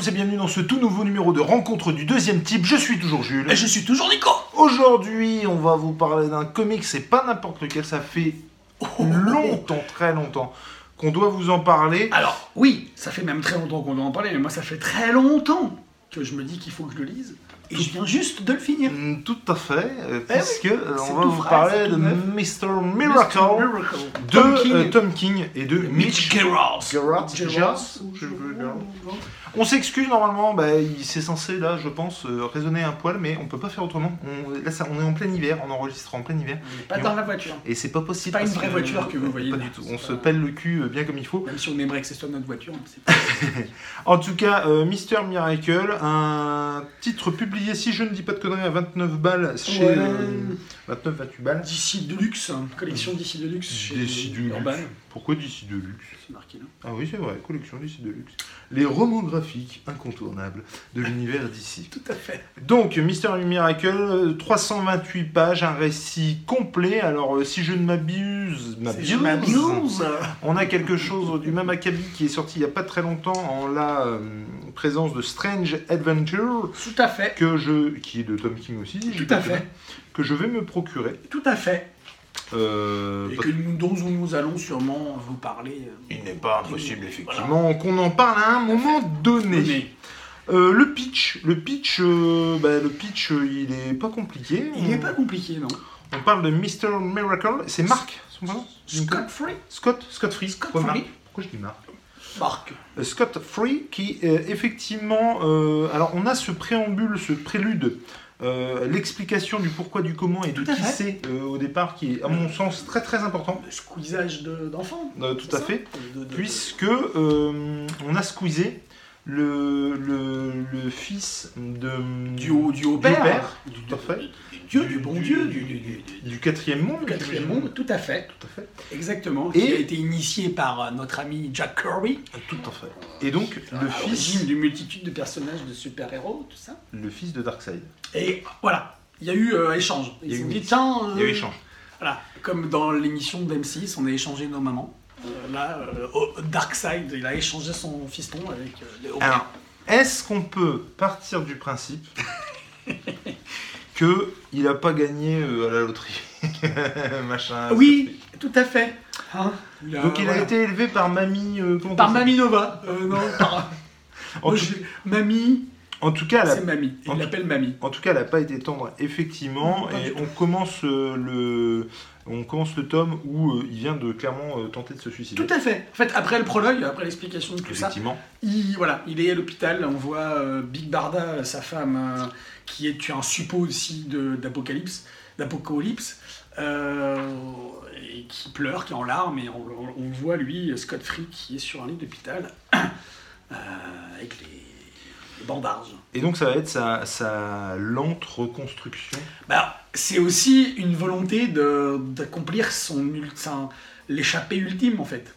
Tous et bienvenue dans ce tout nouveau numéro de rencontre du deuxième type. Je suis toujours Jules. Et je suis toujours Nico Aujourd'hui, on va vous parler d'un comic, c'est pas n'importe lequel, ça fait longtemps, très longtemps qu'on doit vous en parler. Alors, oui, ça fait même très longtemps qu'on doit en parler, mais moi ça fait très longtemps que je me dis qu'il faut que je le lise. Et je viens juste de le finir. Mm, Tout à fait, euh, Eh oui, puisque euh, c'est on va vous parler de. Mr. Miracle, Mr. Miracle. de Tom King. euh, Tom King et de Mitch Gerrard. On s'excuse normalement, bah, il c'est censé là, je pense, euh, raisonner un poil, mais on peut pas faire autrement. On, là, ça- on est en plein hiver, on enregistre en plein hiver, Pas dans la voiture. et c'est pas possible. Pas une vraie voiture que vous voyez, Pas là. du tout. On pas- se pèle le cul euh, bien comme il faut. Même si on aimerait que ce soit notre voiture. pas- En tout cas, euh, Mister Miracle, un titre publié, si je ne dis pas de conneries, à 29 balles chez Ouais. euh, 29-28 balles. D'ici de luxe, hein. collection d'ici de luxe. chez D'ici de luxe. Pourquoi d'ici de luxe? C'est marqué là. Ah oui, c'est vrai, collection d'ici de luxe. Les romans graphiques incontournables de l'univers d'ici. Tout à fait. Donc, Mister Miracle, euh, 328 pages, un récit complet. Alors, euh, si je ne m'abuse, on a quelque chose du même acabit qui est sorti il n'y a pas très longtemps en la euh, présence de Strange Adventure, Tout à fait. que je, qui est de Tom King aussi, si Tout à fait. que je vais me procurer. Tout à fait. Euh, Et que nous, dont nous allons sûrement vous parler. euh, Il n'est pas impossible, Voilà. effectivement, qu'on en parle à un moment donné. Euh, le pitch, le pitch, euh, bah, le pitch, euh, il est pas compliqué. il on, n'est pas compliqué, non on parle de Mr. Miracle. C'est Marc, son prénom Scott Free Scott, Scott Free. Scott Pourquoi Free. Marc Pourquoi je dis Marc Marc. Euh, Scott Free, qui euh, effectivement, euh, alors on a ce préambule, ce prélude, euh, l'explication du pourquoi, du comment et de qui c'est euh, au départ, qui est à mon sens très très important, Le squeezage de- d'enfants. Euh, tout à ça fait, De- de- de- puisque on a squeezé le, le, le fils de Du haut, du haut du père. tout à fait. Du Dieu, du bon Dieu, du, du- du- quatrième monde, du quatrième monde, tout à fait. tout à fait, Exactement. Et- Qui a été initié par euh, notre ami Jack Kirby. tout à fait. Et donc le fils, d'une multitude de personnages de super-héros, tout ça. le fils de Darkseid. Et voilà, il y a eu euh, échange. Il y a eu dit, tiens, Il y a eu euh, échange. Voilà, comme dans l'émission d'M6, on a échangé nos mamans. Euh, là, euh, oh, Darkseid, il a échangé son fiston avec euh, Léo. Alors, est-ce qu'on peut partir du principe que il a pas gagné euh, à la loterie, machin. oui, tout à fait. Hein a- Donc il a voilà. été élevé par mamie. euh, comment Par on dit Mamie Nova. Euh, non, par... En Moi, tout- Mamie, En tout cas, elle a- c'est Mamie. Il l'appelle Mamie. en tout cas, elle n'a pas été tendre, effectivement. Pas et du on commence euh, le, on commence le tome où euh, il vient de clairement euh, tenter de se suicider. Tout à fait. En fait, après le prologue, après l'explication de tout ça, il, voilà, il est à l'hôpital. On voit euh, Big Barda, sa femme, qui est un suppôt aussi d'Apocalypse, d'Apocalypse, et qui pleure, qui est en larmes, et on, on- on voit lui, Scott Free, qui est sur un lit d'hôpital, avec les, Et donc ça va être sa, sa lente reconstruction. Bah, c'est aussi une volonté de- d'accomplir son, son- l'échappée ultime, en fait.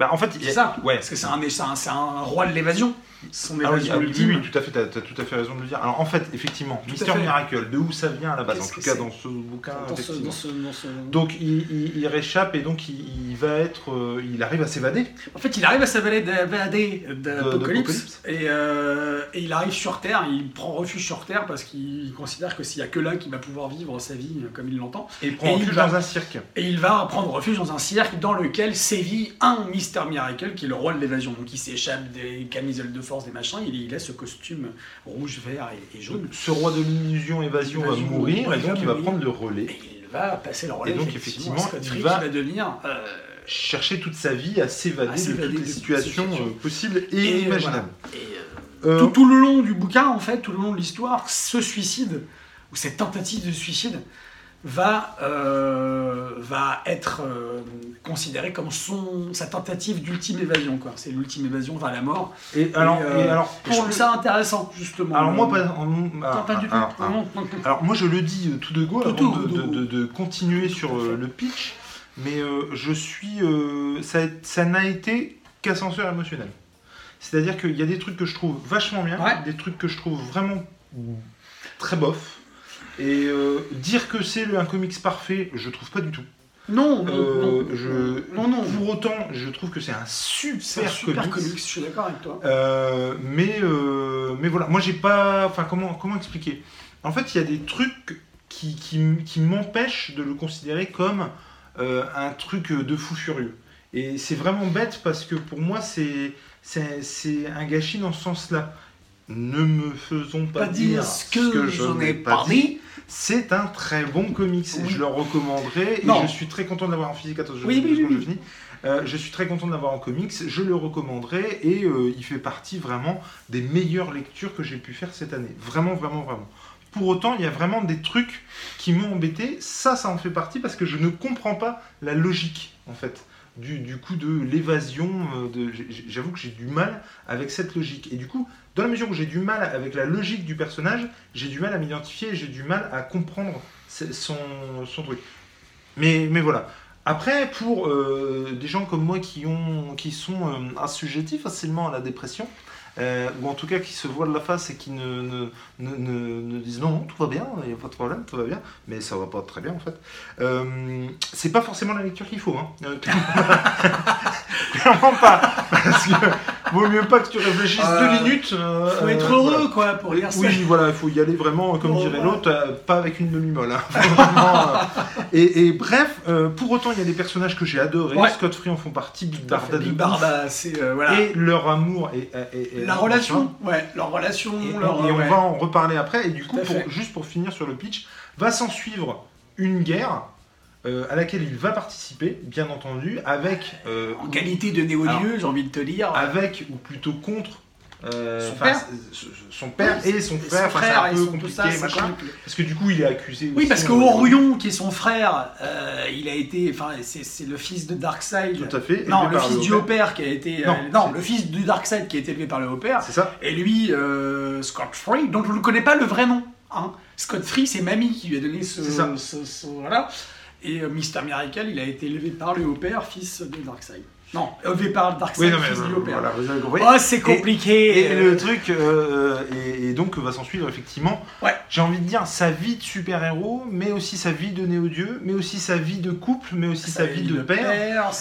Bah, en fait, y C'est ça. Ouais. Parce que c'est un, un, c'est un roi de l'évasion. Son Ah oui, ah oui, ultime. oui, oui, tout à fait, t'as, t'as tout à fait raison de le dire. Alors en fait, effectivement, Tout Mister. Miracle, de où ça vient à la base, en tout cas dans ce bouquin, dans ce, effectivement. dans ce- dans ce- Donc il, il- il réchappe et donc il, il va être, euh, il arrive à s'évader. En fait, il arrive à s'évader d'Apocalypse et, euh, et il arrive sur Terre, il prend refuge sur Terre parce qu'il considère que s'il n'y a que là qu'il va pouvoir vivre sa vie euh, comme il l'entend. Et il prend Et refuge va- dans un cirque. Et il va prendre refuge dans un cirque dans lequel sévit un Mister Miracle qui est le roi de l'évasion. Donc il s'échappe des camisoles de force, des machins, il, il a ce costume rouge, vert et, et jaune. Ce roi de l'illusion évasion va mourir et donc il va prendre le relais, Et il va passer le relais. Et donc, effectivement, effectivement, Scott il va- devenir. euh, chercher toute sa vie à s'évader de toutes les situations euh, possibles et, et imaginables. voilà. Et, euh, Euh, tout, tout le long du bouquin, en fait, tout le long de l'histoire, ce suicide, ou cette tentative de suicide, va, euh, va être euh, considéré comme son, sa tentative d'ultime évasion. quoi. C'est l'ultime évasion vers la mort. et alors, Et, euh, et alors Et je trouve le- ça intéressant, justement. alors moi pas, en- non, ah, pas du tout. ah, ah, non. Alors moi je le dis tout de go avant de de, go. de- de- de continuer sur le pitch, mais je suis, ça, ça n'a été qu'ascenseur émotionnel. C'est-à-dire qu'il y a des trucs que je trouve vachement bien, Ouais. des trucs que je trouve vraiment très bof, et euh, dire que c'est un comics parfait, je trouve pas du tout. Non, non, Euh, non. je- Non, non. Pour autant, je trouve que c'est un super, un super comics. comics, je suis d'accord avec toi. Euh, mais, euh, mais voilà, moi j'ai pas. Enfin, comment, comment expliquer? En fait, il y a des trucs qui, qui, qui m'empêchent de le considérer comme un truc de fou furieux. Et c'est vraiment bête parce que pour moi, c'est un gâchis dans ce sens-là. Ne me faisons pas, Pas dire ce que, je n'ai pas dit. C'est un très bon comics et je le recommanderais. Non. Et je suis très content de l'avoir en physique. Attends, je, Oui, oui, deux secondes, oui, je finis. Euh, je suis très content de l'avoir en comics. Je le recommanderais et euh, il fait partie vraiment des meilleures lectures que j'ai pu faire cette année. Vraiment, vraiment, vraiment. Pour autant, il y a vraiment des trucs qui m'ont embêté. Ça, ça en fait partie parce que je ne comprends pas la logique, en fait, du, coup de l'évasion. euh, de- J'avoue que j'ai du mal avec cette logique. Et du coup, dans la mesure où j'ai du mal avec la logique du personnage, j'ai du mal à m'identifier, j'ai du mal à comprendre son, son truc. Mais, mais voilà. Après, pour euh, des gens comme moi qui, ont, qui sont euh, assujettis facilement à la dépression, euh, ou en tout cas qui se voilent la face et qui ne, ne, ne, ne- disent non, non, tout va bien, il n'y a pas de problème, tout va bien, mais ça va pas très bien en fait. Euh, c'est pas forcément la lecture qu'il faut, hein. Euh, clairement, pas, vaut mieux pas que tu réfléchisses Euh, deux minutes. euh, Faut être euh, heureux, voilà. quoi, pour lire ça. Oui, voilà, il faut y aller vraiment, comme dirait l'autre, euh, pas avec une demi-molle. hein. Euh, et, et bref, euh, pour autant, il y a des personnages que j'ai adorés. Ouais. Scott Free en font partie, Big fait. Barda de Big. Barda, c'est. euh, voilà. Et leur amour et, et- et- la relation, ouais, leur relation, Et, leur. et on va en reparler après. Et du coup, pour- juste pour finir sur le pitch, va s'en suivre une guerre euh, à laquelle il va participer, bien entendu, avec euh, En qualité de néo-dieu, j'ai envie de te dire. avec ou plutôt contre euh, Son père. son père Oui, et son et frère, frère un et peu son- compliqué, ça, machin, compliqué. parce que du coup il est accusé Oui, aussi, parce que. Orion, qui est son frère, euh, il a été, enfin, c'est le fils de Darkseid. Tout à fait. Non, le fils du. Haut-Père qui a été. euh, Non, le fils du Darkseid qui a été élevé par le Haut-Père. C'est ça. Et lui, euh, Scott Free, dont je ne connais pas le vrai nom. Hein. Scott Free, c'est Mamie qui lui a donné ce. C'est ça. ce- ce- voilà. Et euh, Mr. Miracle, il a été élevé par le Haut-Père, fils de Darkseid. Non, élevé par Darkseid, Oui, non, mais fils du euh, Haut-Père. voilà, vous avez compris. Oh, c'est compliqué. Et euh, le truc, euh, et, et donc va s'en suivre effectivement, Ouais. j'ai envie de dire sa vie de super-héros, mais aussi sa vie de néo-dieu, mais aussi sa vie de couple, mais aussi sa, vie de père.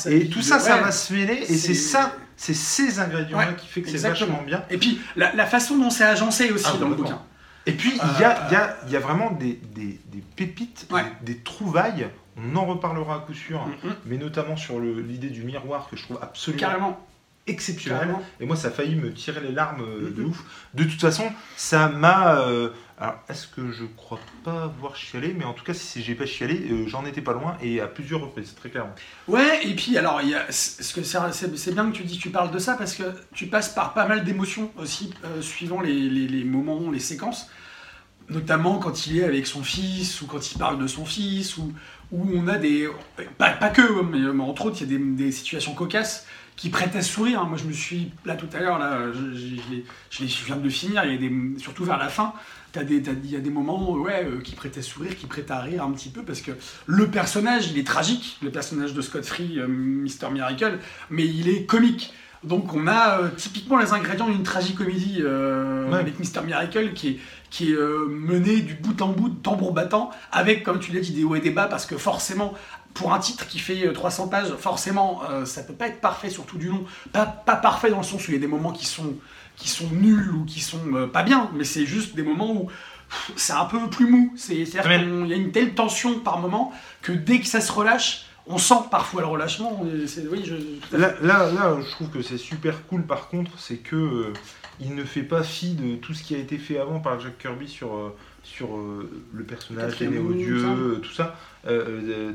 Et tout ça, ça va se mêler, et c'est ça, c'est ces ingrédients-là Ouais, qui fait que c'est vachement bien. Et puis, la, la façon dont c'est agencé aussi Ah, dans le bouquin. Et puis, il y, a, y, a, y a vraiment des, des, des pépites, Ouais. des, des trouvailles, on en reparlera à coup sûr, Mhm. mais notamment sur l'idée du miroir que je trouve absolument Carrément. exceptionnel. Carrément. Et moi, ça a failli me tirer les larmes euh, de Mhm. ouf. De toute façon, ça m'a. euh, alors, est-ce que je crois pas avoir chialé Mais en tout cas, si j'ai pas chialé, euh, j'en étais pas loin et à plusieurs reprises, très clairement. Ouais, et puis alors, c'est, bien que tu dis, tu parles de ça parce que tu passes par pas mal d'émotions aussi, suivant les, les- les moments, les séquences. Notamment quand il est avec son fils, ou quand il parle de son fils, ou où on a des. Pas, que, mais, entre autres, il y a des, situations cocasses qui prêtent à sourire. Moi, je me suis. Là, tout à l'heure, là, je, je- viens de finir, surtout vers la fin, il y a des moments ouais, euh, qui prêtent à sourire, qui prêtent à rire un petit peu, parce que le personnage, il est tragique, le personnage de Scott Free, euh, Mr. Miracle, mais il est comique. Donc on a euh, typiquement les ingrédients d'une tragicomédie euh, Ouais. avec Mr. Miracle qui est, qui est euh, mené du bout en bout, de tambour battant, avec, comme tu l'as dit, des hauts et des bas, parce que forcément, pour un titre qui fait euh, 300 pages, forcément, ça peut pas être parfait, surtout du long. Pas, pas parfait dans le sens où il y a des moments qui sont, qui sont nuls ou qui sont pas bien, mais c'est juste des moments où c'est un peu plus mou. C'est- C'est-à-dire qu'il y a une telle tension par moment que dès que ça se relâche, on sent parfois le relâchement. Oui, je. Là, là, là, je trouve que c'est super cool par contre, c'est que euh, il ne fait pas fi de tout ce qui a été fait avant par Jack Kirby sur, euh, sur euh, le personnage, les néo-dieux, tout ça,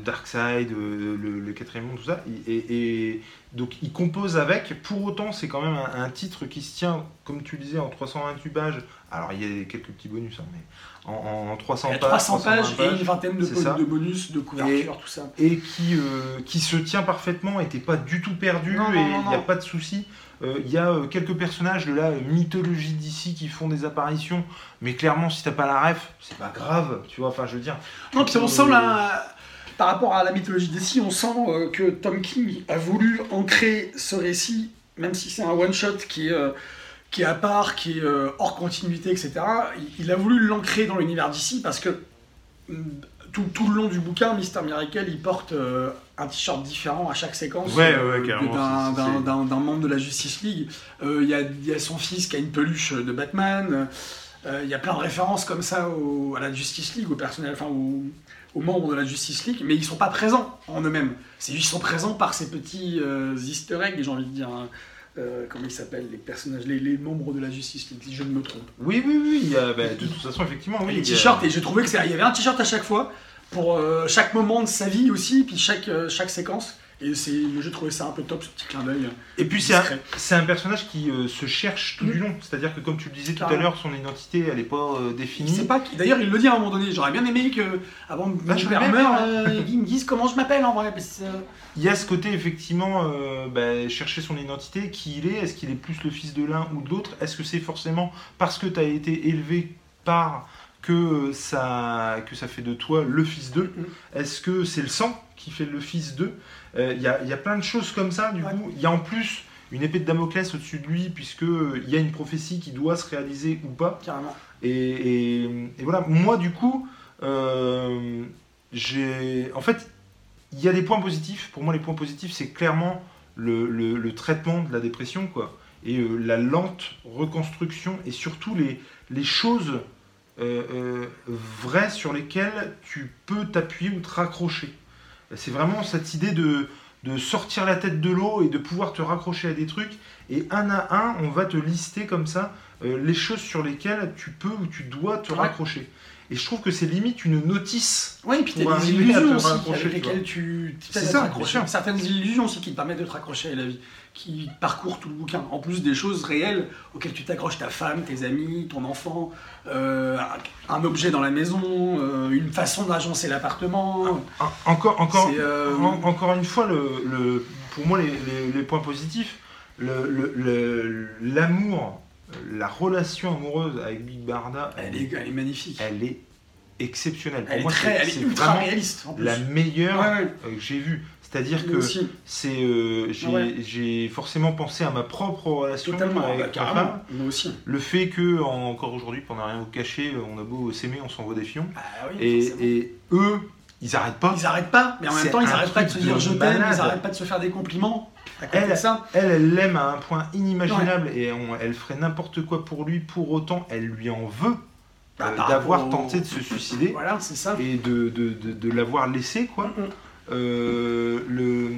Darkseid, le, le quatrième monde, tout ça. Et, et- et donc il compose avec, pour autant c'est quand même un, un titre qui se tient, comme tu disais, en 328 pages. Alors il y a quelques petits bonus, hein, mais en, en 300 Il y a pages. 300 pages 320 et une vingtaine de, ça. de bonus, de couverture, tout ça. et qui, euh, qui se tient parfaitement et t'es pas du tout perdu Non, et il n'y a pas de souci. Euh, Il y a euh, quelques personnages de la mythologie d'ici qui font des apparitions, mais clairement, si t'as pas la ref, c'est pas grave, tu vois. Enfin, je veux dire. Non, puis on Euh, sent là, par rapport à la mythologie d'ici, on sent euh, que Tom King a voulu ancrer ce récit, même si c'est un one-shot qui est, euh, qui est à part, qui est euh, hors continuité, etc. Il, il a voulu l'ancrer dans l'univers d'ici parce que mm, tout, tout le long du bouquin, Mister Miracle, il porte un t-shirt différent à chaque séquence Ouais, d'un- membre de la Justice League. Il y, a, il y a son fils qui a une peluche de Batman. Euh, Il y a plein de références comme ça au- à la Justice League, au personnel, enfin aux, aux membres de la Justice League, mais ils sont pas présents en eux-mêmes. C'est qu'ils sont présents par ces petits euh, Easter eggs, j'ai envie de dire. hein. Euh, comment ils s'appellent les personnages, les, les membres de la Justice League, si je ne me trompe. Oui, oui, oui. il y a- bah, de toute façon, effectivement, oui. les a- t-shirts, et j'ai trouvé que c'est- il y avait un t-shirt à chaque fois pour euh, chaque moment de sa vie aussi, puis chaque, euh, chaque séquence. Et c'est, moi, j'ai trouvé ça un peu top, ce petit clin d'œil. Et puis c'est un, un personnage qui euh, se cherche tout du long. C'est-à-dire que comme tu le disais tout à l'heure, son identité elle est pas euh, définie. pas, d'ailleurs il le dit à un moment donné, j'aurais bien aimé que avant que Bah, mon père meure, euh, ils me disent comment je m'appelle en vrai. parce euh, Il y a ce côté effectivement bah, chercher son identité, qui il est, est-ce qu'il est plus le fils de l'un ou de l'autre, est-ce que c'est forcément parce que tu as été élevé par que ça, que ça fait de toi le fils d'eux? Mhm. Est-ce que c'est le sang qui fait le fils d'eux? Il y, a, il y a plein de choses comme ça, du Ouais. coup. Il y a en plus une épée de Damoclès au-dessus de lui, puisqu'il y a une prophétie qui doit se réaliser ou pas. carrément. Et, et- et voilà, moi du coup, euh, j'ai. En fait, il y a des points positifs. Pour moi, les points positifs, c'est clairement le, le- le traitement de la dépression, quoi. Et euh, la lente reconstruction, et surtout les, les choses euh, euh, vraies sur lesquelles tu peux t'appuyer ou te raccrocher. C'est vraiment cette idée de, de sortir la tête de l'eau et de pouvoir te raccrocher à des trucs. Et un à un, on va te lister comme ça euh, les choses sur lesquelles tu peux ou tu dois te Ouais. raccrocher. Et je trouve que c'est limite une notice. Oui, et puis t'as des arriver à te illusions aussi raccrocher, avec lesquelles tu tu. Certaines illusions aussi qui te permettent de te raccrocher à la vie, qui parcourent tout le bouquin. En plus des choses réelles auxquelles tu t'accroches, ta femme, tes amis, ton enfant, euh, un, objet dans la maison, euh, une façon d'agencer l'appartement. En- Encore, encore, C'est, euh, en- encore une fois, le, le- pour moi, les, les- les points positifs, le- le- le- l'amour, la relation amoureuse avec Big Barda, Elle est, elle est magnifique. elle est exceptionnelle. Pour Elle est, très, elle est ultra réaliste en plus. la meilleure Ouais, ouais. que j'ai vue. C'est-à-dire que c'est, euh, j'ai, Ouais. forcément pensé à ma propre relation totalement, avec bah, ma femme. Moi aussi. Le fait que en- encore aujourd'hui, pendant rien vous cacher, on a beau s'aimer, on s'envoie des fions. Ah oui, Et, eux, ils arrêtent pas. Ils arrêtent pas, mais en même temps, ils arrêtent pas de se dire de je t'aime, ils arrêtent pas de se faire des compliments. Elle, ça, Elle, l'aime à un point inimaginable et on- elle ferait n'importe quoi pour lui. Pour autant, elle lui en veut Bah, euh, d'avoir au- tenté de se suicider voilà, c'est ça. et de, de, de- de l'avoir laissé, quoi. Mm, mm. Euh, le,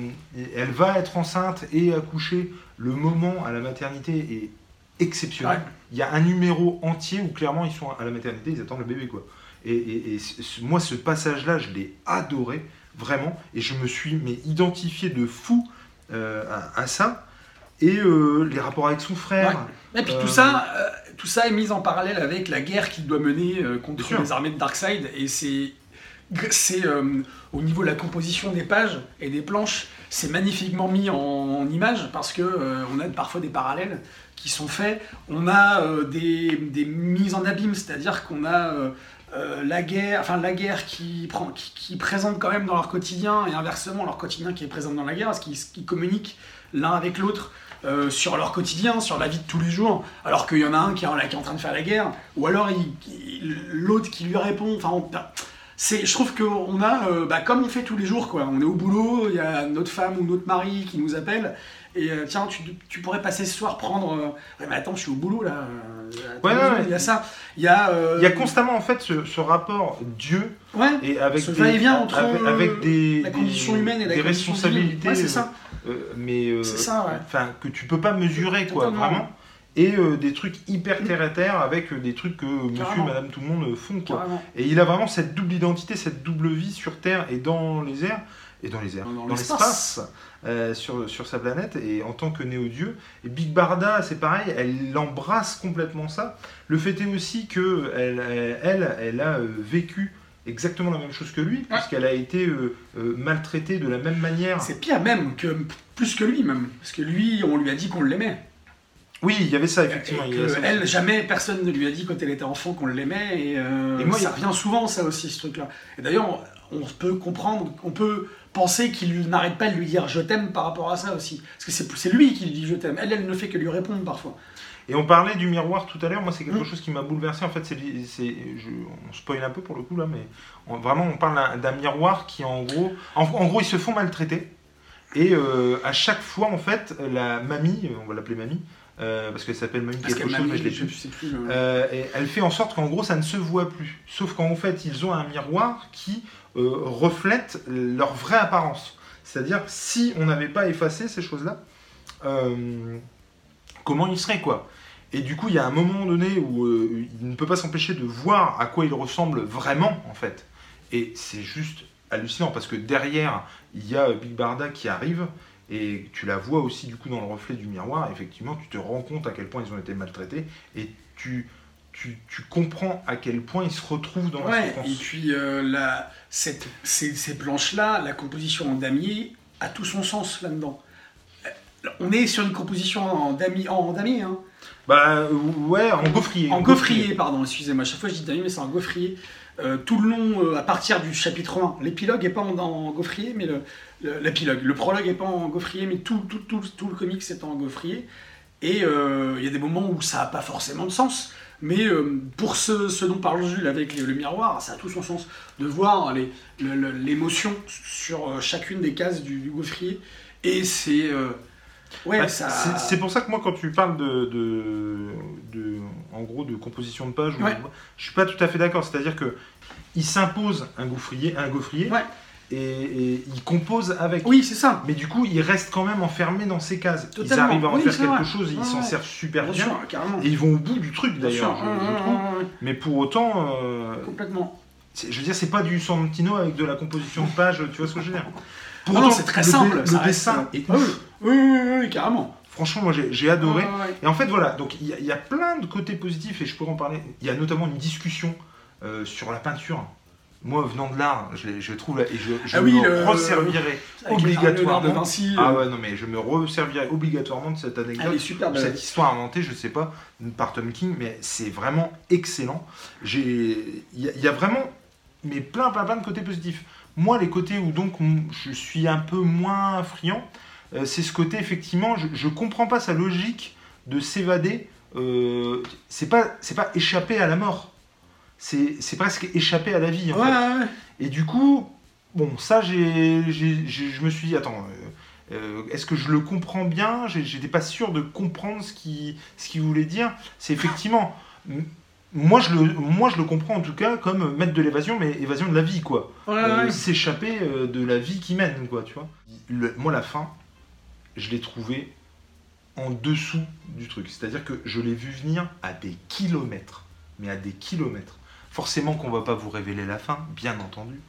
elle va être enceinte et accoucher. Le moment à la maternité est exceptionnel. Il y a un numéro entier où clairement ils sont à la maternité, ils attendent le bébé, quoi. Et, et- et ce- ce- moi, ce passage-là, je l'ai adoré, vraiment. Et je me suis mais, identifié de fou euh, à, à ça. Et euh, les rapports avec son frère. Et puis Euh, tout ça, tout ça est mis en parallèle avec la guerre qu'il doit mener contre les armées de Darkseid. Et c'est, c'est euh, au niveau de la composition des pages et des planches, c'est magnifiquement mis en, en image parce que euh, on a parfois des parallèles qui sont faits. On a euh, des, des mises en abîme, c'est-à-dire qu'on a la guerre, enfin la guerre qui présente quand même dans leur quotidien et inversement leur quotidien qui est présent dans la guerre, parce qu'ils qu'ils communiquent l'un avec l'autre sur leur quotidien, sur la vie de tous les jours, alors qu'il y en a un qui est, en, train de faire la guerre, ou alors l'autre qui lui répond. C'est, je trouve qu'on a, euh, bah, comme on fait tous les jours, quoi. On est au boulot, il y a notre femme ou notre mari qui nous appelle. Et euh, tiens, tu, tu pourrais passer ce soir prendre. euh, Ouais, mais attends, je suis au boulot là. euh, attends, Ouais. Il y a ça. Il y a. Il y a constamment en fait ce, ce rapport Dieu Ouais. et avec Ce des, va-et-vient entre, avec, avec des, la des- condition humaine et la des responsabilités, c'est ça. mais C'est ça, que tu peux pas mesurer quoi, Totalement. vraiment. Et euh, des trucs hyper terre à terre avec euh, des trucs que Monsieur, Carrément. Madame, tout le monde euh, font quoi. Carrément. Et il a vraiment cette double identité, cette double vie sur Terre et dans les airs, et dans les airs, Dans dans l'espace. euh, sur, sur sa planète, et en tant que néo-dieu. Et Big Barda, c'est pareil, elle embrasse complètement ça. Le fait est aussi que elle, elle, elle, a vécu exactement la même chose que lui, puisqu'elle a été euh, euh, maltraitée de la même manière. C'est pire même, que plus que lui même. Parce que lui, on lui a dit qu'on l'aimait. Oui, il y avait ça, effectivement. Et que ça elle, jamais personne ne lui a dit quand elle était enfant qu'on l'aimait. Et, euh, Et moi, ça il- revient souvent, ça aussi, ce truc-là. Et d'ailleurs, on, peut comprendre, on peut penser qu'il n'arrête pas de lui dire je t'aime par rapport à ça aussi. Parce que c'est lui qui lui dit je t'aime. Elle, elle ne fait que lui répondre parfois. Et on parlait du miroir tout à l'heure, moi c'est quelque Mm. chose qui m'a bouleversé, en fait c'est, on spoil un peu pour le coup là, mais on- vraiment on parle d'un, d'un miroir qui en gros, en, en gros ils se font maltraiter, et euh, à chaque fois en fait la mamie, on va l'appeler mamie, euh, parce qu'elle s'appelle mamie Parce quelque chose, m'a mais je l'ai plus. sais plus. Euh, et elle fait en sorte qu'en gros ça ne se voit plus. Sauf qu'en fait ils ont un miroir qui euh, reflète leur vraie apparence. C'est-à-dire si on n'avait pas effacé ces choses-là, comment il serait quoi? Et du coup il y a un moment donné où il ne peut pas s'empêcher de voir à quoi il ressemble vraiment en fait. Et c'est juste hallucinant parce que derrière il y a Big Barda qui arrive et tu la vois aussi du coup dans le reflet du miroir. Effectivement tu te rends compte à quel point ils ont été maltraités et tu, tu, tu comprends à quel point ils se retrouvent dans la Ouais, souffrance. et puis euh, la, cette, ces, ces planches-là, la composition en damier a tout son sens là-dedans. Euh, On est sur une composition en damier, en damier hein. Bah euh, ouais, en gaufrier. en gaufrier, pardon, excusez-moi, à chaque fois je dis damier, mais c'est en gaufrier. Euh, tout le long, euh, à partir du chapitre 1, l'épilogue n'est pas en, en gaufrier, mais le, le- l'épilogue, le prologue n'est pas en gaufrier, mais tout, tout, tout, tout le comics est en gaufrier. Et euh, il y a des moments où ça n'a pas forcément de sens, mais pour ce, ce dont parle Jules avec le, miroir, ça a tout son sens de voir l'émotion sur chacune des cases du, du gaufrier. Et c'est. Ouais, Bah, ça. c'est, pour ça que moi, quand tu parles de, de, de- en gros, de composition de page, ou- Ouais. je suis pas tout à fait d'accord. C'est-à-dire que il s'impose un gaufrier, un gaufrier, Ouais. et, et il compose avec. Oui, c'est ça. Mais du coup, il reste quand même enfermé dans ses cases. Ils Totalement. arrivent à en Oui, faire quelque vrai. chose, ils s'en servent super Bien bien. sûr, carrément. Et ils vont au bout du truc d'ailleurs. Mais pour autant, euh, Complètement. je veux dire, c'est pas du Santino avec de la composition de page, tu vois ce que je veux dire Pour Ah non, c'est très le, simple, le ça dessin est Ah oui. ouf. Oui, oui, oui, oui, carrément. Franchement, moi j'ai, adoré. Ouais. Et en fait, voilà, donc il y, a- il y a plein de côtés positifs et je pourrais en parler. Il y a notamment une discussion euh, sur la peinture. Moi, venant de l'art, je, trouve, et je, je Ah oui, me le- resservirai obligatoirement. De Vinci, Ah euh, ouais, non, mais je me resservirai obligatoirement de cette anecdote. est super de belle. Cette histoire inventée, je sais pas, par Tom King, mais c'est vraiment excellent. Y, il y a vraiment, mais plein, plein, plein de côtés positifs. Moi, les côtés où donc je suis un peu moins friand, euh, c'est ce côté effectivement, je, je comprends pas sa logique de s'évader. Euh, c'est pas, c'est pas échapper à la mort. C'est, presque échapper à la vie. En Ouais, fait. ouais, ouais. Et du coup, bon, ça, j'ai, je me suis dit, attends, euh, est-ce que je le comprends bien? J'étais pas sûr de comprendre ce qu'il ce qu'il voulait dire. C'est effectivement, moi je, le, moi je le comprends en tout cas comme mettre de l'évasion, mais évasion de la vie, quoi. Ouais, Euh, ouais. S'échapper euh, de la vie qui mène, quoi, tu vois. Le- moi, la fin, je l'ai trouvé en dessous du truc. C'est-à-dire que je l'ai vu venir à des kilomètres. Mais à des kilomètres. Forcément qu'on va pas vous révéler la fin, bien entendu.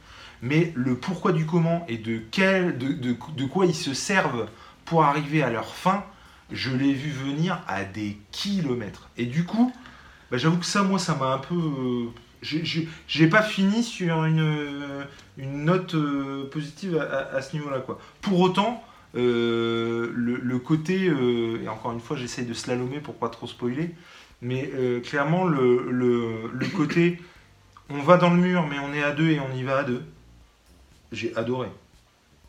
Mais le pourquoi du comment et de, quel, de, de- de quoi ils se servent pour arriver à leur fin, je l'ai vu venir à des kilomètres. Et du coup, bah, j'avoue que ça, moi, ça m'a un peu... euh, j'ai- pas fini sur une, une note euh, positive à, ce niveau-là. Pour autant, euh, le, côté, euh, et encore une fois, j'essaye de slalomer pour pas trop spoiler, mais clairement, le, le, le côté, on va dans le mur, mais on est à deux et on y va à deux, j'ai adoré.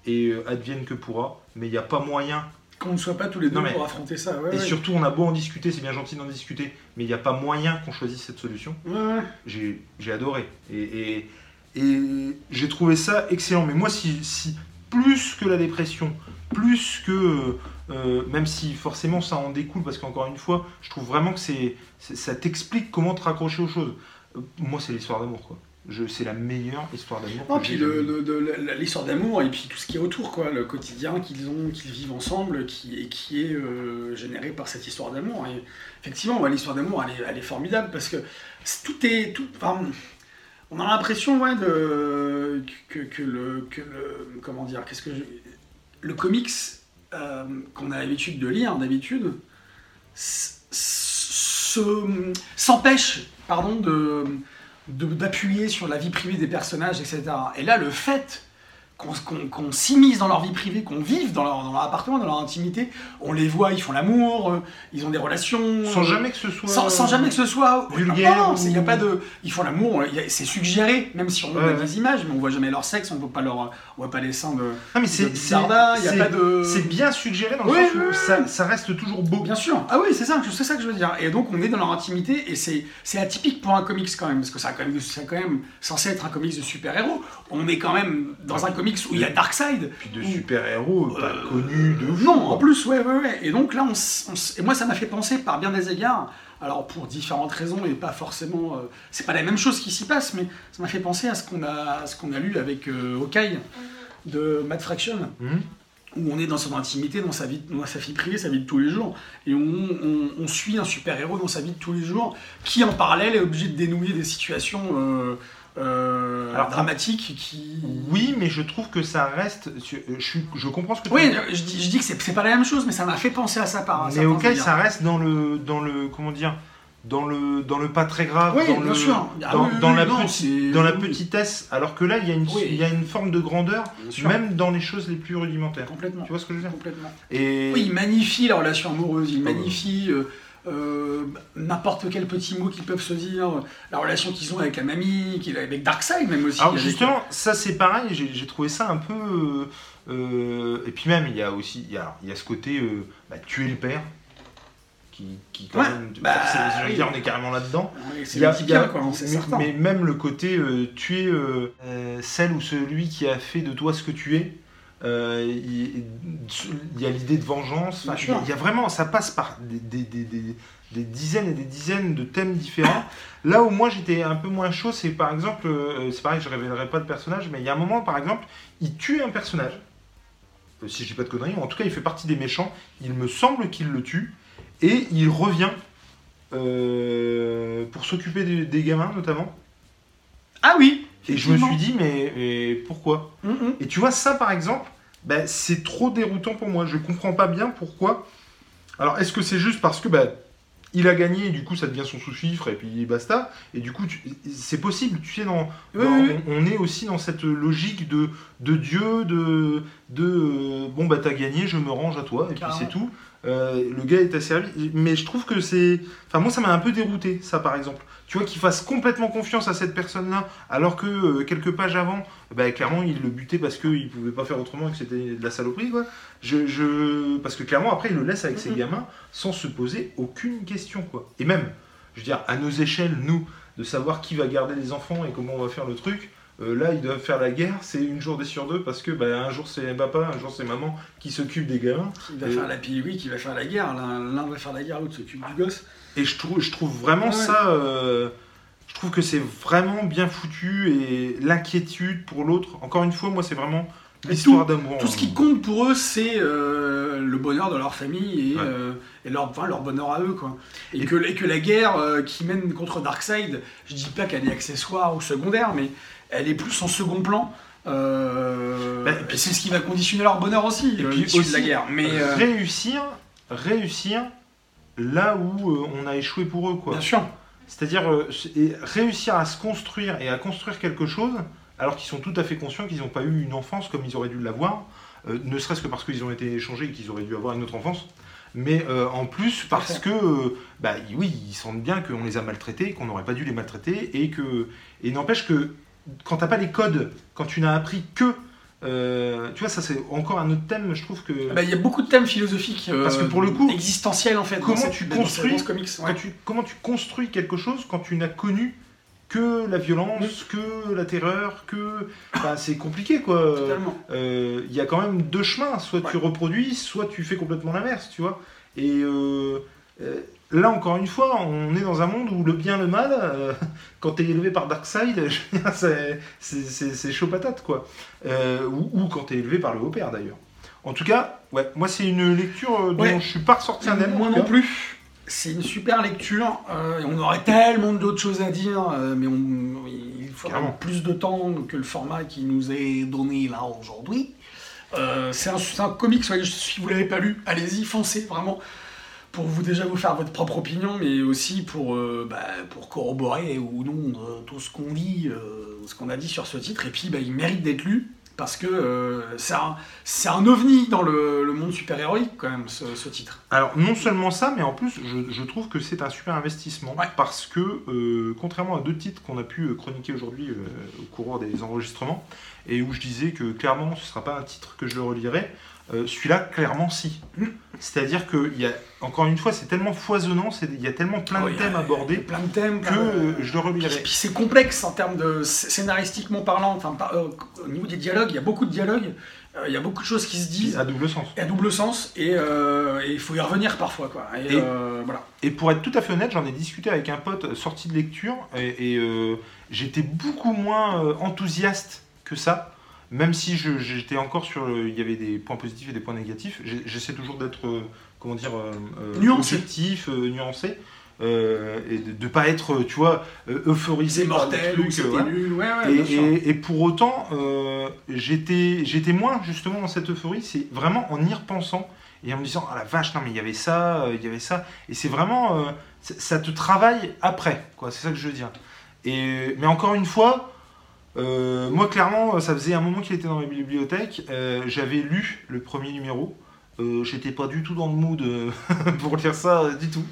Et advienne que pourra, mais il n'y a pas moyen Qu'on ne soit pas tous les deux mais- pour affronter ça. Ouais, et ouais. surtout, on a beau en discuter, c'est bien gentil d'en discuter, mais il n'y a pas moyen qu'on choisisse cette solution. Ouais. J'ai adoré. Et, et, et j'ai trouvé ça excellent. Mais moi, si, si plus que la dépression, plus que. euh, même si forcément ça en découle, parce qu'encore une fois, je trouve vraiment que c'est ça t'explique comment te raccrocher aux choses. Euh, moi, c'est l'histoire d'amour, quoi. C'est la meilleure histoire d'amour. Non, puis l'histoire d'amour et puis tout ce qui est autour, quoi, le quotidien qu'ils ont, qu'ils vivent ensemble, qui, et qui est euh, généré par cette histoire d'amour. Et effectivement, ouais, l'histoire d'amour, elle est, elle est formidable parce que tout est, tout, enfin, on a l'impression, ouais, de que, que le, que le, comment dire, qu'est-ce que je- le comics euh, qu'on a l'habitude de lire d'habitude s'empêche, pardon, de- d'appuyer sur la vie privée des personnages, etc. Et là, le fait qu'on qu'on- qu'on s'immisce dans leur vie privée, qu'on vive dans leur, dans leur appartement, dans leur intimité. On les voit, ils font l'amour, euh, ils ont des relations. Sans euh, jamais que ce soit. sans, sans jamais que ce soit vulgaire Non, il y a ou- pas de. Ils font l'amour, c'est suggéré, même si on voit Ouais, des images, mais on voit jamais leur sexe, on voit pas leur, on voit pas les seins de. Non, mais c'est. de. C'est bien suggéré dans le Ouais, sens où ça, ça reste toujours beau. Bien sûr. Ah oui, c'est ça, c'est ça que je veux dire. Et donc on est dans leur intimité et c'est atypique pour un comics quand même parce que ça a quand même c'est quand même censé être un comics de super-héros. On est quand même dans un comics où il y a Darkseid. Puis de super-héros pas Euh, connus de fou, Non, en plus, ouais, ouais, ouais. Et donc là, on, et moi, ça m'a fait penser par bien des égards. Alors pour différentes raisons et pas forcément, euh, c'est pas la même chose qui s'y passe, mais ça m'a fait penser à ce qu'on a, à ce qu'on a lu avec euh, Hawkeye de Matt Fraction, Mhm. où on est dans son intimité, dans sa vie, dans sa vie privée, sa vie de tous les jours, et on, on- on suit un super-héros dans sa vie de tous les jours, qui en parallèle est obligé de dénouer des situations euh, euh, Alors, dramatiques qui... Oui, mais je trouve que ça reste. Je, comprends ce que tu Oui, je dis, je dis que c'est pas la même chose, mais ça m'a fait penser à ça par un Mais ok, délire. ça reste dans le, dans le, comment dire, dans le, dans le pas très grave, Oui, dans bien le, sûr. Ah dans, oui, oui, dans oui, la, non, dans la petitesse. Alors que là, il y a une, il y a une forme de grandeur, même dans les choses les plus rudimentaires. Complètement. Tu vois ce que je veux dire? Complètement. Et Oui, il magnifie la relation amoureuse, il ouais. magnifie euh, euh, n'importe quel petit mot qu'ils peuvent se dire, la relation qu'ils ont avec la mamie, avec Darkseid même aussi. alors avec- justement, ça c'est pareil. J'ai trouvé ça un peu. euh, euh, et puis même, il y a aussi, il y a, il y a ce côté euh, bah, tuer le père, qui, qui quand Ouais, même. bah, je veux dire, on est carrément là-dedans. Ouais, C'est hein, mais, même le côté euh, tuer euh, euh, celle ou celui qui a fait de toi ce que tu es. Euh, il, il y a l'idée de vengeance. Il y a vraiment, ça passe par des, des- des- des- des dizaines et des dizaines de thèmes différents. Là où moi j'étais un peu moins chaud, c'est par exemple, euh, c'est pareil, je révélerai pas de personnage, mais il y a un moment par exemple, il tue un personnage. Euh, Si je dis pas de conneries, en tout cas il fait partie des méchants. Il me semble qu'il le tue et il revient euh, pour s'occuper des gamins notamment. Ah oui Et je me suis dit, mais, pourquoi. Et tu vois, ça par exemple, ben, c'est trop déroutant pour moi. Je comprends pas bien pourquoi. Alors, est-ce que c'est juste parce que ben, il a gagné et du coup ça devient son sous-fifre et puis basta Et du coup, tu- c'est possible, tu sais, dans, Oui, dans- oui, oui. On, est aussi dans cette logique de, de Dieu, de, de euh, bon, bah t'as gagné, je me range à toi, et puis c'est tout. Euh, le gars est asservi. Mais je trouve que c'est. Enfin, moi, ça m'a un peu dérouté, ça, par exemple. Tu vois, qu'il fasse complètement confiance à cette personne-là, alors que euh, quelques pages avant, bah, clairement, il le butait parce qu'il pouvait pas faire autrement et que c'était de la saloperie, quoi. Je, je... Parce que clairement, après, il le laisse avec ses gamins sans se poser aucune question, quoi. Et même, je veux dire, à nos échelles, nous, de savoir qui va garder les enfants et comment on va faire le truc, euh, là, ils doivent faire la guerre, c'est une journée sur deux, parce que bah, un jour c'est papa, un jour c'est maman qui s'occupe des gamins. Qui va Et- faire la oui, qui va faire la guerre. L'un va faire la guerre, l'autre s'occupe du gosse. Et je trouve, je trouve vraiment Ouais. ça. euh, je trouve que c'est vraiment bien foutu et l'inquiétude pour l'autre. Encore une fois, moi, c'est vraiment l'histoire d'amour. Tout ce qui compte pour eux, c'est euh, le bonheur de leur famille et, Ouais. euh, et leur, enfin, leur bonheur à eux. Quoi. Et, Et- que, et que la guerre euh, qui mène contre Darkseid, je dis pas qu'elle est accessoire ou secondaire, mais elle est plus en second plan. Euh, Bah, et c'est ce qui va conditionner leur bonheur aussi, Et euh, puis l'issue de aussi, la guerre. Mais euh, réussir, réussir là où euh, on a échoué pour eux, quoi. bien sûr, C'est-à-dire réussir à se construire et à construire quelque chose, alors qu'ils sont tout à fait conscients qu'ils n'ont pas eu une enfance comme ils auraient dû l'avoir, ne serait-ce que parce qu'ils ont été échangés et qu'ils auraient dû avoir une autre enfance, mais euh, en plus parce que, euh, bah oui, ils sentent bien qu'on les a maltraités, qu'on n'aurait pas dû les maltraiter, et que, et n'empêche que quand t'as pas les codes, quand tu n'as appris que, euh, tu vois, ça c'est encore un autre thème, je trouve que. Bah, il y a beaucoup de thèmes philosophiques euh, Parce que pour le coup, existentiels en fait. comment tu construis- comics, ouais. Quand tu- comment tu construis quelque chose quand tu n'as connu que la violence, que la terreur, que. Enfin, c'est compliqué quoi. Totalement. Euh, Il y a quand même deux chemins. Soit tu reproduis, soit tu fais complètement l'inverse, tu vois. Et là, encore une fois, on est dans un monde où le bien, le mal, euh, quand t'es élevé par Darkseid, c'est- chaud patate, quoi. Euh, ou, ou quand t'es élevé par le haut-père, d'ailleurs. En tout cas, ouais, moi, c'est une lecture euh, dont Ouais. je suis pas ressorti en Moi non plus. C'est une super lecture. euh, on aurait tellement d'autres choses à dire, mais on, il faut Carrément. plus de temps que le format qui nous est donné là aujourd'hui. C'est un, un comics, si vous l'avez pas lu, allez-y, foncez vraiment pour vous déjà vous faire votre propre opinion, mais aussi pour, euh, bah, pour corroborer ou non euh, tout ce qu'on dit, euh, ce qu'on a dit sur ce titre. Et puis, bah, il mérite d'être lu. parce que c'est un, un ovni dans le, le monde super-héroïque, quand même, ce, ce titre. Alors, non seulement ça, mais en plus, je, je trouve que c'est un super investissement. Ouais. Parce que, contrairement à deux titres qu'on a pu chroniquer aujourd'hui au cours des enregistrements, et où je disais que clairement ce ne sera pas un titre que je le relirai, euh, celui-là, clairement, si. C'est-à-dire que, il y a, encore une fois, c'est tellement foisonnant, c'est- il y a tellement plein de thèmes abordés Plein de thèmes. que de- euh, je le Puis, relirai. puis c'est complexe en termes de sc- scénaristiquement parlant. Enfin, par- euh, au niveau des dialogues, il y a beaucoup de dialogues. euh, Il y a beaucoup de choses qui se disent À double sens. à double sens et euh, et il faut y revenir parfois. Quoi. Et, Et- euh, voilà. Et pour être tout à fait honnête, j'en ai discuté avec un pote sorti de lecture et, et, euh, j'étais beaucoup moins euh, enthousiaste que ça. Même si j'étais encore sur. le- Il y avait des points positifs et des points négatifs. J'essaie toujours d'être, euh, comment dire, euh, euh, Nuancé. objectif, nuancé. euh, et de ne pas être, tu vois, euphorisé par mortel euh, voilà. nul. Ouais, ouais, Et, pour autant, euh, j'étais j'étais moins justement dans cette euphorie. C'est vraiment en y repensant et en me disant ah la vache non mais il y avait ça, euh, il y avait ça. Et c'est vraiment ça ça te travaille après quoi. C'est ça que je veux dire. Et mais encore une fois. Euh, moi clairement ça faisait un moment qu'il était dans ma bibliothèque Euh, j'avais lu le premier numéro Euh, j'étais pas du tout dans le mood euh, pour lire ça euh, du tout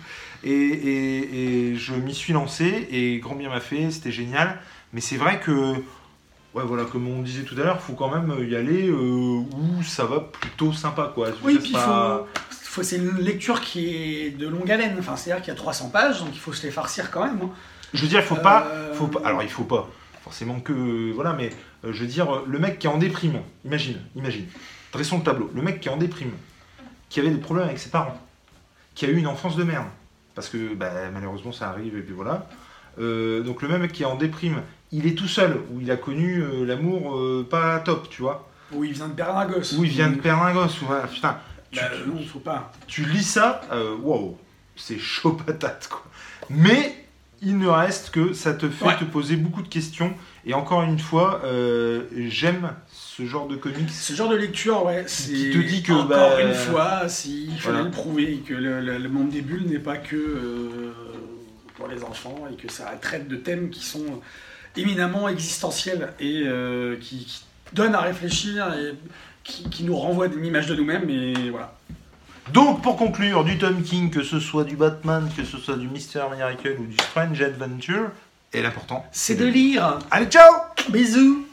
et, et- et je m'y suis lancé et grand bien m'a fait c'était génial mais c'est vrai que, ouais, voilà, comme on disait tout à l'heure, faut quand même y aller euh, où ça va plutôt sympa, quoi. Je Oui, puis c'est pas- faut, faut- c'est une lecture qui est de longue haleine. Enfin, c'est-à-dire qu'il y a 300 pages, donc il faut se les farcir quand même. hein. Je veux dire, il faut pas, Euh, faut pas. Alors, il faut pas forcément que, voilà, mais euh, je veux dire, euh, le mec qui est en déprime, imagine, imagine, dressons le tableau, le mec qui est en déprime, qui avait des problèmes avec ses parents, qui a eu une enfance de merde, parce que bah, malheureusement ça arrive et puis voilà. Euh, donc le mec qui est en déprime, il est tout seul, où il a connu euh, l'amour euh, pas top, tu vois. Où il vient de perdre un gosse. Où il vient de perdre un gosse, voilà, putain. Tu, Bah, non, faut pas. tu lis ça, euh, wow, c'est chaud patate, quoi. Mais il ne reste que ça te fait Ouais. te poser beaucoup de questions. Et encore une fois, euh, j'aime ce genre de comics. Ce genre de lecture, ouais, c'est. qui te dit que, Encore bah, une fois, si, il fallait voilà. le prouver, que le, le- le monde des bulles n'est pas que euh, pour les enfants et que ça traite de thèmes qui sont éminemment existentiels et euh, qui, qui donnent à réfléchir et qui, qui nous renvoient une image de nous-mêmes. Et voilà. Donc, pour conclure, du Tom King, que ce soit du Batman, que ce soit du Mister Miracle ou du Strange Adventure, et l'important, C'est de lire. Allez, ciao Bisous